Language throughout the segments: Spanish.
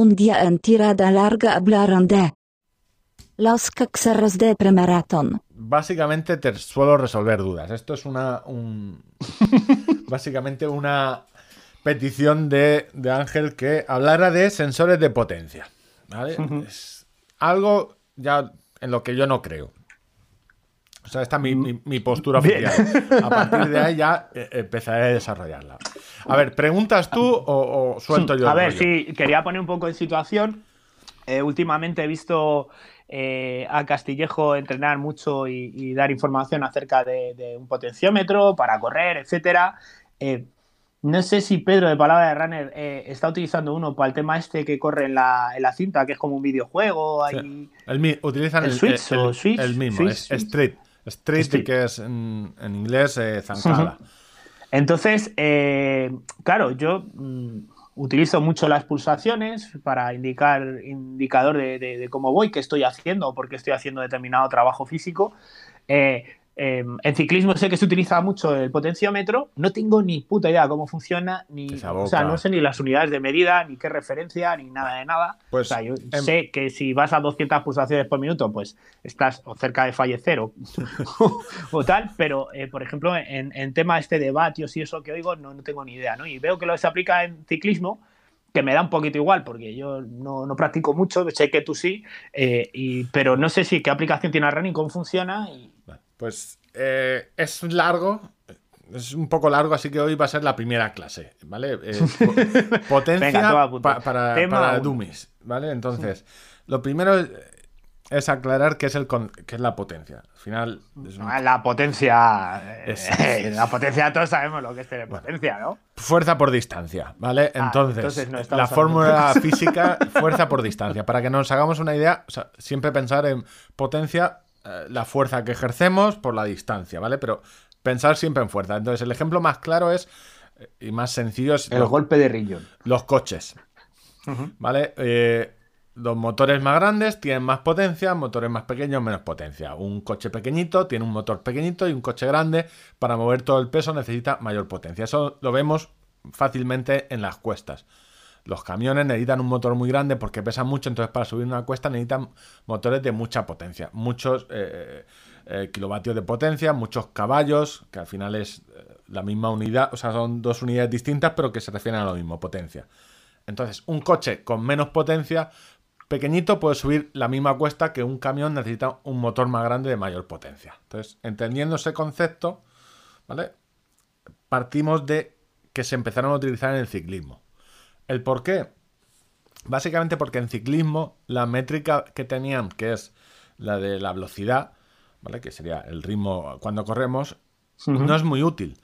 un día en tirada larga hablaron de los caxeros de premaratón. Básicamente te suelo resolver dudas. Esto es una. Un... básicamente una petición de, de, Ángel que hablara de sensores de potencia. ¿vale? Es algo ya en lo que yo no creo. O sea, esta es mi, mi, postura oficial. A partir de ahí ya eh, empezaré a desarrollarla. A ver, ¿preguntas tú o, suelto yo? A ver, sí, quería poner un poco en situación. Eh, últimamente he visto eh, a Castillejo entrenar mucho y, dar información acerca de, un potenciómetro para correr, etcétera. No sé si Pedro de Palabra de Runner eh, está utilizando uno para el tema este que corre en la, en la cinta, que es como un videojuego. Ahí... el, utilizan el, Switch, o Switch, el mismo, es Street. Street, que es en, inglés eh, zancada. Entonces, eh, claro, yo mm, utilizo mucho las pulsaciones para indicar indicador de, cómo voy, qué estoy haciendo o por qué estoy haciendo determinado trabajo físico. Eh, Em, en ciclismo sé que se utiliza mucho el potenciómetro, no tengo ni puta idea cómo funciona, ni, o sea, no sé ni las unidades de medida, ni qué referencia, ni nada de nada. Pues, o sea, yo em, sé que si vas a 200 pulsaciones por minuto, pues estás cerca de fallecer o, tal, pero eh, por ejemplo, en, tema este de vatios y eso que oigo, no, no tengo ni idea, ¿no? Y veo que lo se aplica en ciclismo, que me da un poquito igual porque yo no, no practico mucho, sé que tú sí, eh, y, pero no sé si qué aplicación tiene Running, cómo funciona. Y... Pues eh, es largo, es un poco largo, así que hoy va a ser la primera clase, ¿vale? Eh, potencia para, para dummies, ¿vale? Entonces, lo primero es aclarar qué es, el qué es la potencia. Al final... La potencia... Eh, la potencia, todos sabemos lo que es tener potencia, ¿no? Fuerza por distancia, ¿vale? Ah, entonces, la fórmula física, fuerza por distancia. Para que nos hagamos una idea, siempre pensar en potencia eh, la fuerza que ejercemos por la distancia, ¿vale? Pero pensar siempre en fuerza. Entonces, el ejemplo más claro es eh, y más sencillo es. El golpe de riñón. Los coches. ¿Vale? Eh, los motores más grandes tienen más potencia, motores más pequeños menos potencia. Un coche pequeñito tiene un motor pequeñito y un coche grande para mover todo el peso necesita mayor potencia. Eso lo vemos fácilmente en las cuestas. Los camiones necesitan un motor muy grande porque pesan mucho, entonces para subir una cuesta necesitan motores de mucha potencia, muchos eh, eh, kilovatios de potencia, muchos caballos, que al final es eh, la misma unidad, o sea, son dos unidades distintas pero que se refieren a lo mismo, potencia. Entonces, un coche con menos potencia, pequeñito, puede subir la misma cuesta que un camión necesita un motor más grande de mayor potencia. Entonces, entendiendo ese concepto, ¿vale? Partimos de que se empezaron a utilizar en el ciclismo. ¿El por qué? Básicamente porque en ciclismo la métrica que tenían, que es la de la velocidad, ¿vale? Que sería el ritmo cuando corremos, no es muy útil.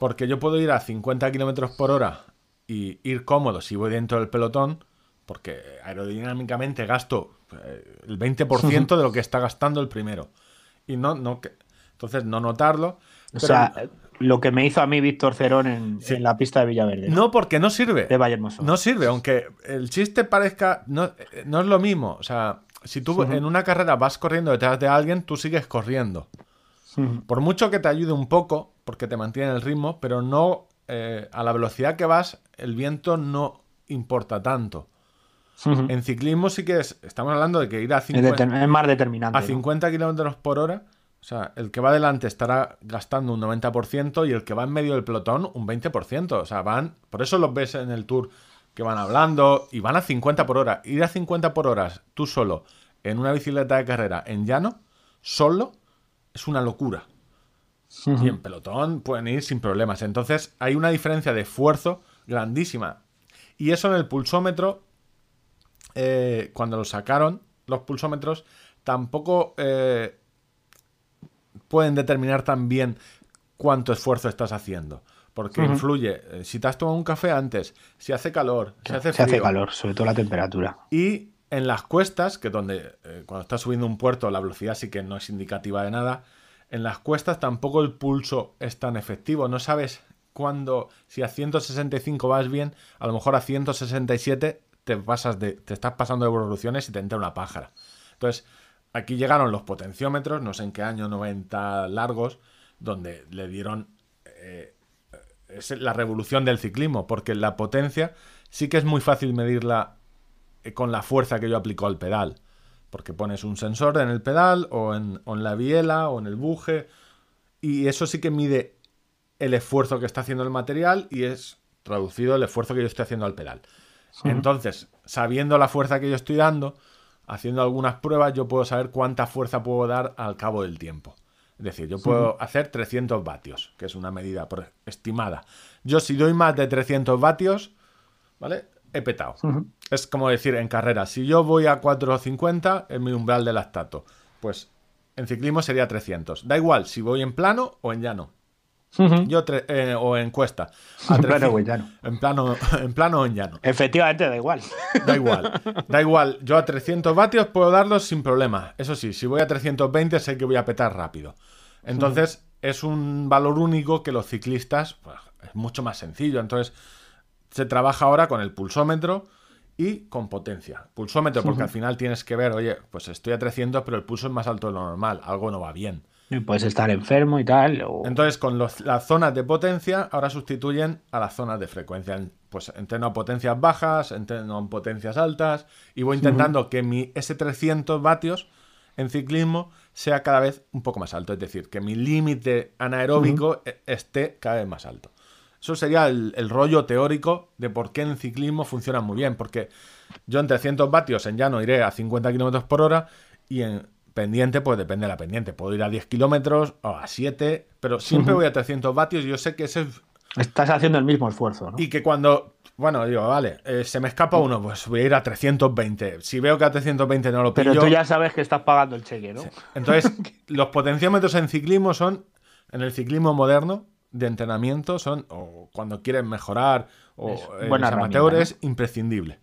Porque yo puedo ir a 50 km por hora y ir cómodo si voy dentro del pelotón, porque aerodinámicamente gasto eh, el 20% de lo que está gastando el primero. Y no, no, entonces no notarlo. O sea, lo que me hizo a mí Víctor Cerón en, la pista de Villaverde. ¿no? porque no sirve. De Vallehermoso. No sirve, aunque el chiste parezca. No, no es lo mismo. O sea, si tú en una carrera vas corriendo detrás de alguien, tú sigues corriendo. Por mucho que te ayude un poco, porque te mantiene el ritmo, pero no. Eh, a la velocidad que vas, el viento no importa tanto. En ciclismo sí que es. Estamos hablando de que ir a 50, es, más determinante. A 50 kilómetros por hora o sea, el que va adelante estará gastando un 90% y el que va en medio del pelotón un 20%. O sea, van. Por eso los ves en el tour que van hablando y van a 50 por hora. Ir a 50 por hora tú solo en una bicicleta de carrera en llano, solo, es una locura. Y en pelotón pueden ir sin problemas. Entonces hay una diferencia de esfuerzo grandísima. Y eso en el pulsómetro, eh, cuando lo sacaron, los pulsómetros, tampoco eh, pueden determinar también cuánto esfuerzo estás haciendo. Porque influye, eh, si te has tomado un café antes, si hace calor, si hace frío. Se hace calor, sobre todo la temperatura. Y en las cuestas, que donde eh, cuando estás subiendo un puerto la velocidad sí que no es indicativa de nada, en las cuestas tampoco el pulso es tan efectivo. No sabes cuándo, si a 165 vas bien, a lo mejor a 167 te pasas de, te estás pasando de evoluciones y te entra una pájara. Entonces, Aquí llegaron los potenciómetros, no sé en qué año, 90 largos, donde le dieron eh, es la revolución del ciclismo, porque la potencia sí que es muy fácil medirla con la fuerza que yo aplico al pedal. Porque pones un sensor en el pedal o en, o en la biela o en el buje. Y eso sí que mide el esfuerzo que está haciendo el material y es traducido el esfuerzo que yo estoy haciendo al pedal. Entonces, sabiendo la fuerza que yo estoy dando, haciendo algunas pruebas, yo puedo saber cuánta fuerza puedo dar al cabo del tiempo. Es decir, yo puedo hacer 300 vatios, que es una medida estimada. Yo si doy más de 300 vatios, ¿vale? He petado. Es como decir en carrera, si yo voy a 450 es mi umbral de lactato. Pues en ciclismo sería 300. Da igual si voy en plano o en llano. Yo eh, o en cuesta. en plano o en llano. En plano, en plano o en llano. Efectivamente, da igual. Da igual. Da igual. Yo a 300 vatios puedo darlos sin problema. Eso sí, si voy a 320 sé que voy a petar rápido. Entonces, es un valor único que los ciclistas pues, es mucho más sencillo. Entonces, se trabaja ahora con el pulsómetro y con potencia. Pulsómetro, porque al final tienes que ver, oye, pues estoy a 300, pero el pulso es más alto de lo normal, algo no va bien. Puedes estar enfermo y tal. Entonces, con las zonas de potencia, ahora sustituyen a las zonas de frecuencia. Pues entreno a potencias bajas, entreno a potencias altas, y voy intentando que mi S300 vatios en ciclismo sea cada vez un poco más alto. Es decir, que mi límite anaeróbico e, esté cada vez más alto. Eso sería el, rollo teórico de por qué en ciclismo funciona muy bien. Porque yo en 300 vatios en llano iré a 50 km por hora y en pendiente, pues depende de la pendiente. Puedo ir a 10 kilómetros o a 7, pero siempre voy a 300 vatios y yo sé que ese Estás haciendo el mismo esfuerzo, ¿no? Y que cuando, bueno, digo, vale, eh, se me escapa uno, pues voy a ir a 320. Si veo que a 320 no lo pillo... Pero tú ya sabes que estás pagando el cheque, ¿no? Entonces, los potenciómetros en ciclismo son, en el ciclismo moderno, de entrenamiento, son, o cuando quieres mejorar, o en amateurs, imprescindible.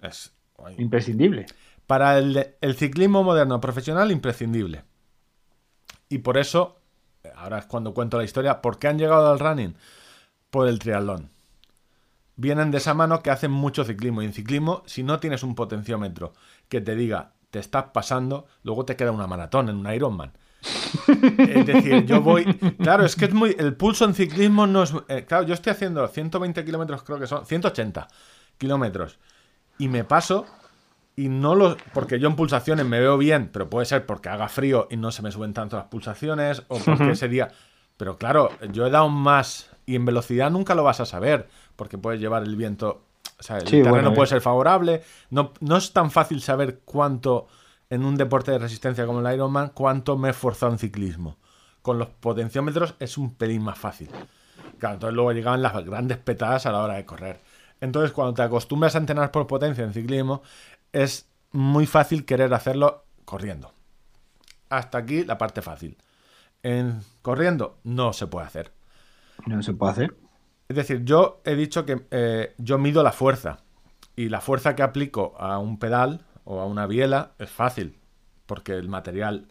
Es, imprescindible. Para el, ciclismo moderno profesional, imprescindible. Y por eso, ahora es cuando cuento la historia, ¿por qué han llegado al running? Por el triatlón. Vienen de esa mano que hacen mucho ciclismo. Y en ciclismo, si no tienes un potenciómetro que te diga, te estás pasando, luego te queda una maratón en un Ironman. es decir, yo voy. Claro, es que es muy. El pulso en ciclismo no es. Eh, claro, yo estoy haciendo 120 kilómetros, creo que son. 180 kilómetros. Y me paso y no lo. Porque yo en pulsaciones me veo bien, pero puede ser porque haga frío y no se me suben tanto las pulsaciones, o porque ese día. Pero claro, yo he dado más y en velocidad nunca lo vas a saber, porque puedes llevar el viento. O sea, el terreno puede ser favorable. No, no es tan fácil saber cuánto en un deporte de resistencia como el Ironman, cuánto me he esforzado en ciclismo. Con los potenciómetros es un pelín más fácil. Claro, entonces luego llegaban las grandes petadas a la hora de correr. Entonces, cuando te acostumbras a entrenar por potencia en ciclismo, es muy fácil querer hacerlo corriendo. Hasta aquí la parte fácil. En corriendo no se puede hacer. No se puede hacer. Es decir, yo he dicho que eh, yo mido la fuerza. Y la fuerza que aplico a un pedal o a una biela es fácil. Porque el material,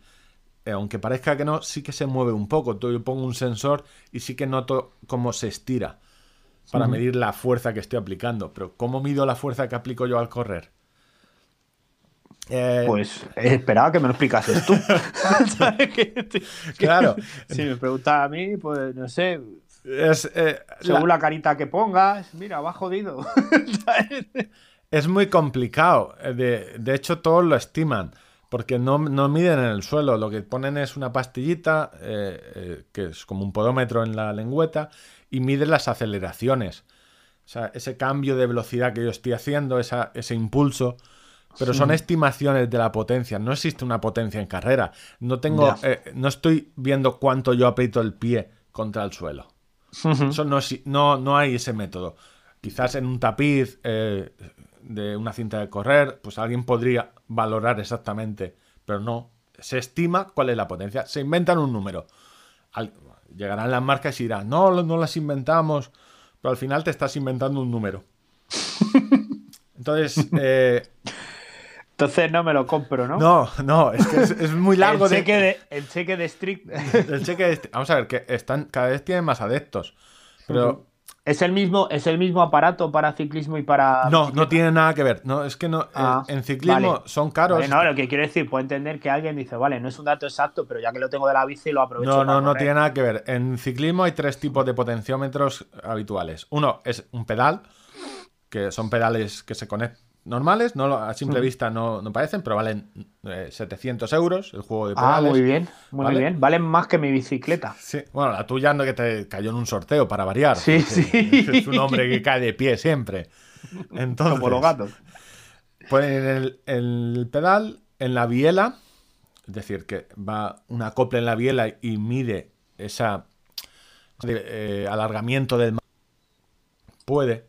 eh, aunque parezca que no, sí que se mueve un poco. Yo pongo un sensor y sí que noto cómo se estira para medir la fuerza que estoy aplicando. Pero ¿cómo mido la fuerza que aplico yo al correr? Eh, pues esperaba que me lo explicases tú. claro. Si me preguntas a mí, pues no sé. Eh, según la... carita que pongas, mira, va jodido. es muy complicado. De, de, hecho, todos lo estiman. Porque no, no, miden en el suelo. Lo que ponen es una pastillita, eh, que es como un podómetro en la lengüeta, y miden las aceleraciones. O sea, ese cambio de velocidad que yo estoy haciendo, esa, ese impulso pero son estimaciones de la potencia. No existe una potencia en carrera. No tengo, eh, no estoy viendo cuánto yo aprieto el pie contra el suelo. Eso no, no, no, hay ese método. Quizás en un tapiz eh, de una cinta de correr, pues alguien podría valorar exactamente, pero no. Se estima cuál es la potencia. Se inventan un número. llegarán las marcas y dirán, no, no las inventamos, pero al final te estás inventando un número. Entonces, eh, entonces no me lo compro, ¿no? No, no, es que es, muy largo. el, cheque de... el cheque de strict. el cheque de... Vamos a ver, que están, cada vez tienen más adeptos. Pero. ¿Es el, mismo, ¿Es el mismo aparato para ciclismo y para.? No, no tiene nada que ver. No, es que no. Ah, en ciclismo son caros. no, lo que quiero decir, puedo entender que alguien dice, vale, no es un dato exacto, pero ya que lo tengo de la bici lo aprovecho. No, no, no tiene nada que ver. En ciclismo hay tres tipos de potenciómetros habituales. Uno es un pedal, que son pedales que se conectan normales, no, a simple vista no, no parecen, pero valen 700 eh, euros el juego de pedales. Ah, muy bien, muy bien. Valen más que mi bicicleta. Sí, bueno, la tuya no que te cayó en un sorteo para variar. Sí, sí. Es un hombre que cae de pie siempre. Entonces, Como los gatos. Pues en el, el pedal, en la biela, es decir, que va una copla en la biela y mide esa eh, alargamiento del puede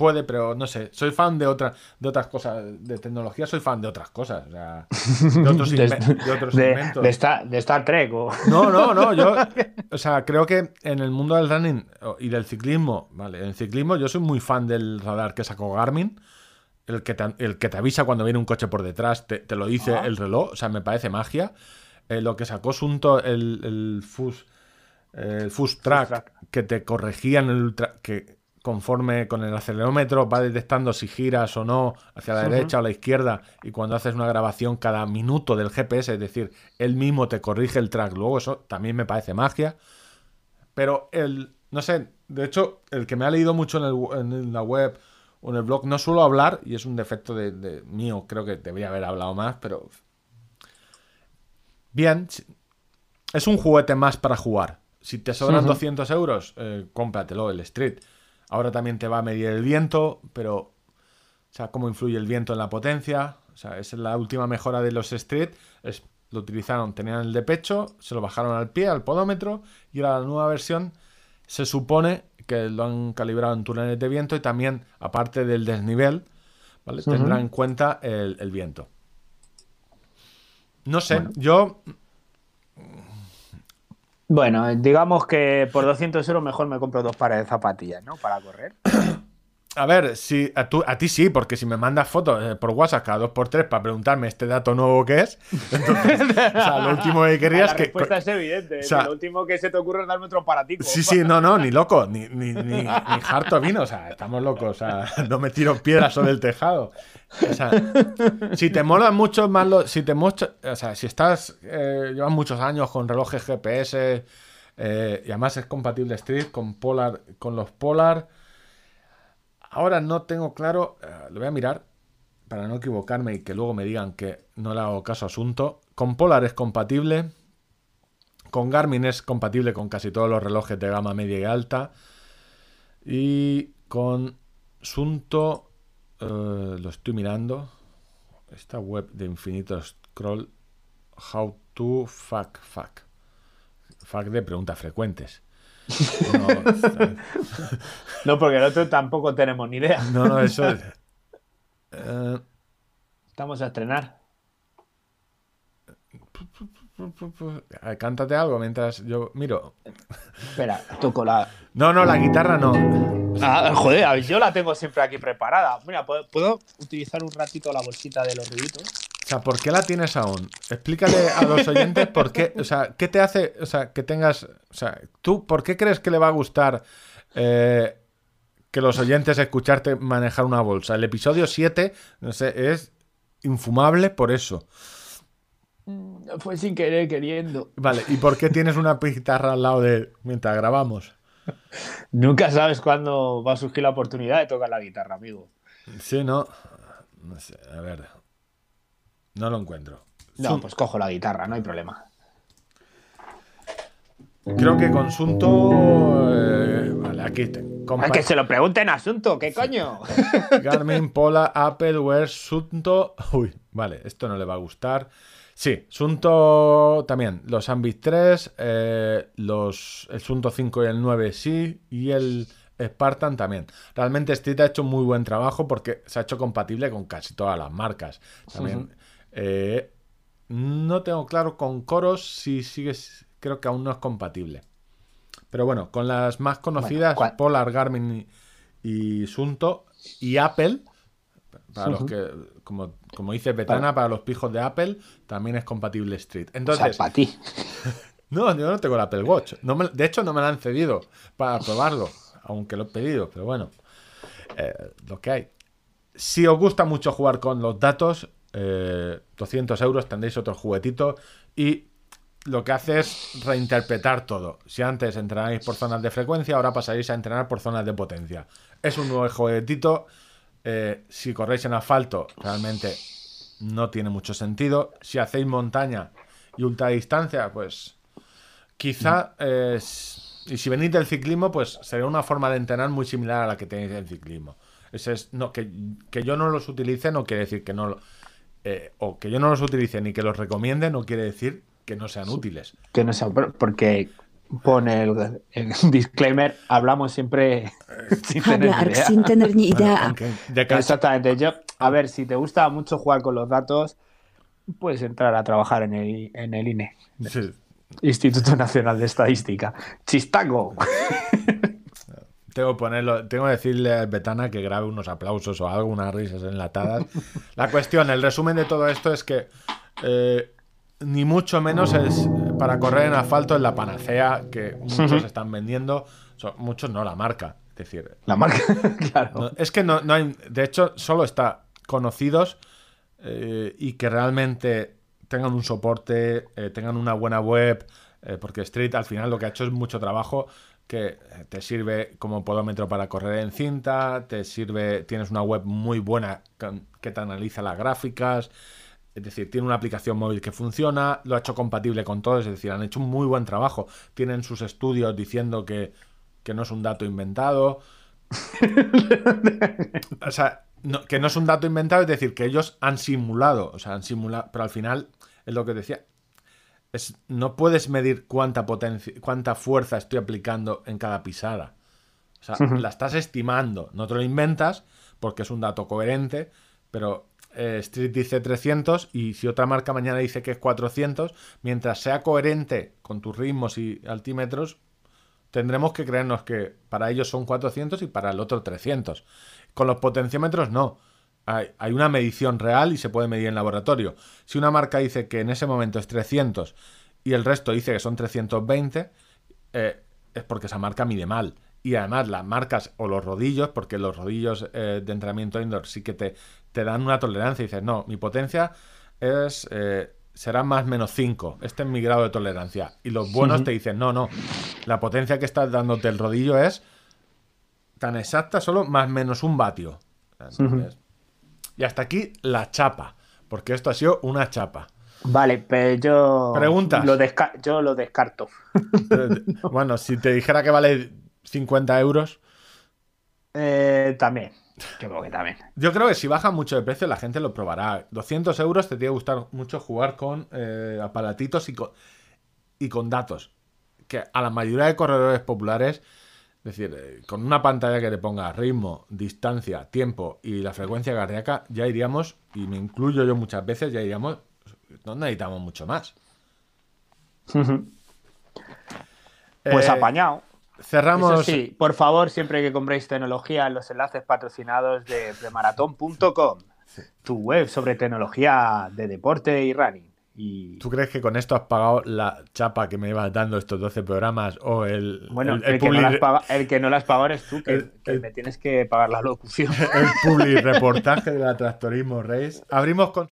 puede pero no sé soy fan de otras de otras cosas de tecnología soy fan de otras cosas o sea, de otros, inventos. de, Star Trek no no no yo o sea creo que en el mundo del running y del ciclismo vale en el ciclismo yo soy muy fan del radar que sacó Garmin el que te, el que te avisa cuando viene un coche por detrás te, lo dice ah. el reloj o sea me parece magia. Eh, lo que sacó Sunto el, el FUS el FUS track, que te corregían el ultra, que conforme con el acelerómetro va detectando si giras o no hacia la derecha o la izquierda y cuando haces una grabación cada minuto del GPS, es decir, él mismo te corrige el track. Luego eso también me parece magia. Pero el, no sé, de hecho, el que me ha leído mucho en, la web o en el blog, no suelo hablar y es un defecto de mío, creo que debería haber hablado más, pero... Bien, es un juguete más para jugar. Si te sobran 200 euros, eh, cómpratelo, el Street. Ahora también te va a medir el viento, pero, o sea, cómo influye el viento en la potencia. O sea, esa es la última mejora de los Street. Es, lo utilizaron, tenían el de pecho, se lo bajaron al pie, al podómetro, y ahora la nueva versión se supone que lo han calibrado en túneles de viento y también, aparte del desnivel, ¿vale? tendrá en cuenta el, viento. No sé, yo bueno, digamos que por 200 euros mejor me compro dos pares de zapatillas, ¿no? Para correr. A ver, si a, a ti sí, porque si me mandas fotos eh, por WhatsApp cada dos por tres para preguntarme este dato nuevo que es, entonces, o sea, lo último que querías que. La respuesta es evidente. lo último que se te ocurre es darme otro paratico. Sí, sí, no, no, ni loco, ni, ni, ni, harto vino, o sea, estamos locos, o sea, no me tiro piedras sobre el tejado. O sea, si te mola mucho más lo, si te o sea, si estás, eh, llevas muchos años con relojes GPS eh, y además es compatible Street con Polar, con los Polar Ahora no tengo claro, eh, lo voy a mirar para no equivocarme y que luego me digan que no le hago caso asunto. Con Polar es compatible. Con Garmin es compatible con casi todos los relojes de gama media y alta. Y con Sunto eh, lo estoy mirando. Esta web de infinito scroll. How to fuck fuck. Fuck de preguntas frecuentes. No, porque nosotros tampoco tenemos ni idea. No, no, eso es. Eh, Estamos a estrenar. Cántate algo mientras yo miro. Espera, toco la. No, no, la guitarra no. Ah, joder, yo la tengo siempre aquí preparada. Mira, ¿puedo, utilizar un ratito la bolsita de los ruiditos? O sea, ¿por qué la tienes aún? Explícale a los oyentes por qué, o sea, ¿qué te hace, o sea, que tengas, o sea, tú, ¿por qué crees que le va a gustar eh, que los oyentes escucharte manejar una bolsa? El episodio 7, no sé, es infumable por eso. Mm, fue sin querer, queriendo. Vale, ¿y por qué tienes una guitarra al lado de mientras grabamos? Nunca sabes cuándo va a surgir la oportunidad de tocar la guitarra, amigo. Sí, no. No sé, a ver. No lo encuentro. No, pues cojo la guitarra, no hay problema. Creo que con Sunto. Eh, vale, aquí tengo. que se lo pregunten a Asunto, ¿qué coño? Garmin, Pola, Apple, Wear, Sunto. Uy, vale, esto no le va a gustar. Sí, Sunto también. Los Ambit 3, eh, los, el Sunto 5 y el 9 sí, y el Spartan también. Realmente Street ha hecho muy buen trabajo porque se ha hecho compatible con casi todas las marcas. También. Eh, no tengo claro con Coros si sigue, creo que aún no es compatible. Pero bueno, con las más conocidas, Polar, Garmin y, y Sunto y Apple, para los que, como, como dice Betana, para los pijos de Apple, también es compatible Street. Entonces, para ti. No, yo no tengo el Apple Watch. No de hecho, no me lo han cedido para probarlo, aunque lo he pedido, pero bueno, eh, lo que hay. Si os gusta mucho jugar con los datos, 200 eh, euros tendréis otro juguetito y lo que hace es reinterpretar todo. Si antes entrenáis por zonas de frecuencia, ahora pasaréis a entrenar por zonas de potencia. Es un nuevo juguetito Eh, si corréis en asfalto, realmente no tiene mucho sentido. Si hacéis montaña y ultradistancia, pues quizá... eh, y si venís del ciclismo, pues sería una forma de entrenar muy similar a la que tenéis del ciclismo. Ese es, no, que, que yo no los utilice no quiere decir que no... lo- eh, o que yo no los utilice ni que los recomiende no quiere decir que no sean útiles. Que no sea, por- porque pone el, el disclaimer, hablamos siempre sin tener ni Hablar idea. sin tener ni idea. De cacho- Exactamente. Yo, a ver, si te gusta mucho jugar con los datos, puedes entrar a trabajar en el, en el INE, sí. Instituto Nacional de Estadística. Chistaco. Tengo que ponerlo, tengo que decirle a Betana que grabe unos aplausos o algo, unas risas enlatadas. La cuestión, el resumen de todo esto es que eh, ni mucho menos es para correr en asfalto es la panacea que muchos están vendiendo. So- muchos no, la marca. Es decir, La marca, claro. no- es que no, no hay. De hecho, solo está conocidos eh, y que realmente tengan un soporte, eh, tengan una buena web, eh, porque Street al final lo que ha hecho es mucho trabajo que eh, te sirve como podómetro para correr en cinta, te sirve, tienes una web muy buena que te analiza las gráficas, es decir, tiene una aplicación móvil que funciona, lo ha hecho compatible con todo, es decir, han hecho un muy buen trabajo, tienen sus estudios diciendo que, que no es un dato inventado, o sea, no- que no es un dato inventado, es decir, que ellos han simulado, o sea, han simulado, pero al final es lo que decía. Es, no puedes medir cuánta potencia, cuánta fuerza estoy aplicando en cada pisada. O sea, la estás estimando, no te lo inventas porque es un dato coherente, pero eh, Street dice 300 y si otra marca mañana dice que es 400, mientras sea coherente con tus ritmos y altímetros, tendremos que creernos que para ellos son 400 y para el otro 300. Con los potenciómetros no. Hay, hay una medición real y se puede medir en laboratorio. Si una marca dice que en ese momento es 300 y el resto dice que son 320, eh, es porque esa marca mide mal. Y además las marcas o los rodillos, porque los rodillos eh, de entrenamiento indoor sí que te, te dan una tolerancia y dices, no, mi potencia es eh, será más menos 5. Este es mi grado de tolerancia. Y los buenos te dicen, no, no, la potencia que estás dándote el rodillo es tan exacta, solo más menos un vatio. Entonces, Y hasta aquí la chapa, porque esto ha sido una chapa. Vale, pero yo. Preguntas. Lo yo lo descarto. Bueno, si te dijera que vale 50 euros, Eh, también. Creo que también. yo creo que si baja mucho de precio la gente lo probará. 200 euros te tiene que gustar mucho jugar con eh, aparatitos y con, y con datos. Que a la mayoría de corredores populares, es decir, eh, con una pantalla que te ponga ritmo, distancia, tiempo y la frecuencia cardíaca, ya iríamos, y me incluyo yo muchas veces, ya iríamos, no necesitamos mucho más. Pues Eh, apañado. Cerramos. Eso sí, por favor, siempre que compréis tecnología, los enlaces patrocinados de premaratón.com, tu web sobre tecnología de deporte y running. Y ¿Tú crees que con esto has pagado la chapa que me ibas dando estos 12 programas o el, bueno, el, el, el que no paga- el que no las paga eres tú, que, que me tienes que pagar la locución. el publi reportaje de la Tractorismo Race? Abrimos con